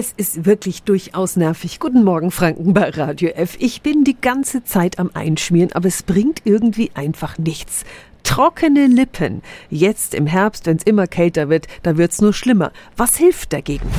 Es ist wirklich durchaus nervig. Guten Morgen, Franken bei Radio F. Ich bin die ganze Zeit am Einschmieren, aber es bringt irgendwie einfach nichts. Trockene Lippen. Jetzt im Herbst, wenn es immer kälter wird, da wird's nur schlimmer. Was hilft dagegen?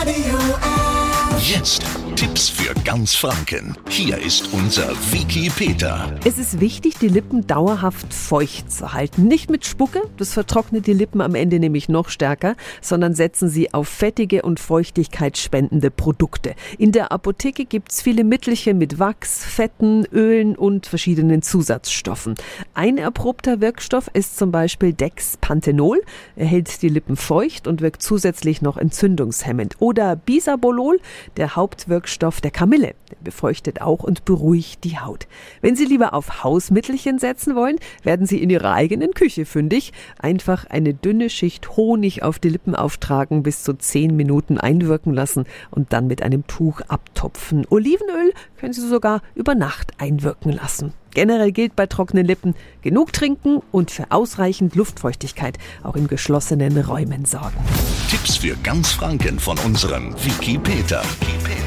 Radio F. Jetzt Tipps für ganz Franken. Hier ist unser Wiki Peter. Es ist wichtig, die Lippen dauerhaft feucht zu halten. Nicht mit Spucke, das vertrocknet die Lippen am Ende nämlich noch stärker, sondern setzen sie auf fettige und feuchtigkeitsspendende Produkte. In der Apotheke gibt's viele Mittelchen mit Wachs, Fetten, Ölen und verschiedenen Zusatzstoffen. Ein erprobter Wirkstoff ist zum Beispiel Dexpanthenol. Er hält die Lippen feucht und wirkt zusätzlich noch entzündungshemmend. Oder Bisabolol, der Hauptwirkstoff der Kamille. Der befeuchtet auch und beruhigt die Haut. Wenn Sie lieber auf Hausmittelchen setzen wollen, werden Sie in Ihrer eigenen Küche fündig. Einfach eine dünne Schicht Honig auf die Lippen auftragen, bis zu 10 Minuten einwirken lassen und dann mit einem Tuch abtopfen. Olivenöl können Sie sogar über Nacht einwirken lassen. Generell gilt bei trockenen Lippen genug trinken und für ausreichend Luftfeuchtigkeit auch in geschlossenen Räumen sorgen. Tipps für ganz Franken von unserem Wiki Peter.